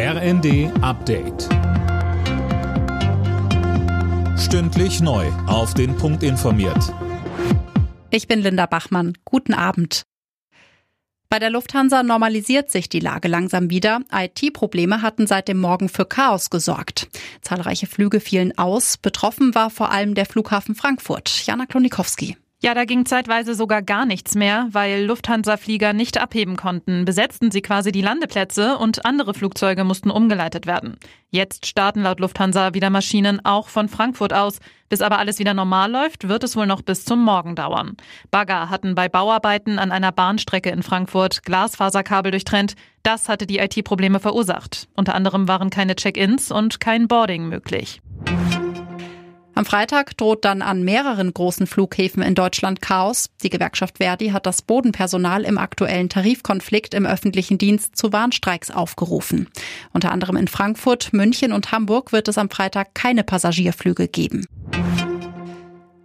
RND Update. Stündlich neu. Auf den Punkt informiert. Ich bin Linda Bachmann. Guten Abend. Bei der Lufthansa normalisiert sich die Lage langsam wieder. IT-Probleme hatten seit dem Morgen für Chaos gesorgt. Zahlreiche Flüge fielen aus. Betroffen war vor allem der Flughafen Frankfurt. Jana Klonikowski. Ja, da ging zeitweise sogar gar nichts mehr, weil Lufthansa-Flieger nicht abheben konnten, besetzten sie quasi die Landeplätze und andere Flugzeuge mussten umgeleitet werden. Jetzt starten laut Lufthansa wieder Maschinen auch von Frankfurt aus. Bis aber alles wieder normal läuft, wird es wohl noch bis zum Morgen dauern. Bagger hatten bei Bauarbeiten an einer Bahnstrecke in Frankfurt Glasfaserkabel durchtrennt. Das hatte die IT-Probleme verursacht. Unter anderem waren keine Check-ins und kein Boarding möglich. Am Freitag droht dann an mehreren großen Flughäfen in Deutschland Chaos. Die Gewerkschaft Verdi hat das Bodenpersonal im aktuellen Tarifkonflikt im öffentlichen Dienst zu Warnstreiks aufgerufen. Unter anderem in Frankfurt, München und Hamburg wird es am Freitag keine Passagierflüge geben.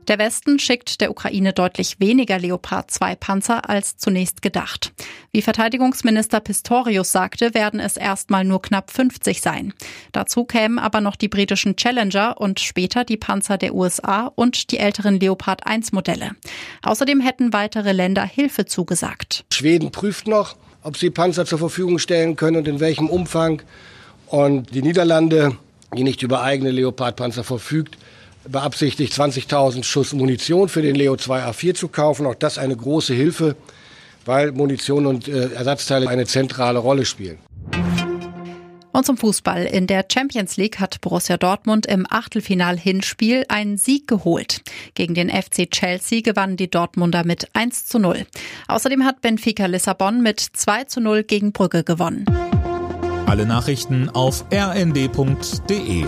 Der Westen schickt der Ukraine deutlich weniger Leopard 2 Panzer als zunächst gedacht. Wie Verteidigungsminister Pistorius sagte, werden es erstmal nur knapp 50 sein. Dazu kämen aber noch die britischen Challenger und später die Panzer der USA und die älteren Leopard 1 Modelle. Außerdem hätten weitere Länder Hilfe zugesagt. Schweden prüft noch, ob sie Panzer zur Verfügung stellen können und in welchem Umfang. Und die Niederlande, die nicht über eigene Leopard-Panzer verfügt, beabsichtigt, 20.000 Schuss Munition für den Leo 2A4 zu kaufen. Auch das eine große Hilfe, weil Munition und äh, Ersatzteile eine zentrale Rolle spielen. Und zum Fußball. In der Champions League hat Borussia Dortmund im Achtelfinal-Hinspiel einen Sieg geholt. Gegen den FC Chelsea gewannen die Dortmunder mit 1 zu 0. Außerdem hat Benfica Lissabon mit 2 zu 0 gegen Brügge gewonnen. Alle Nachrichten auf rnd.de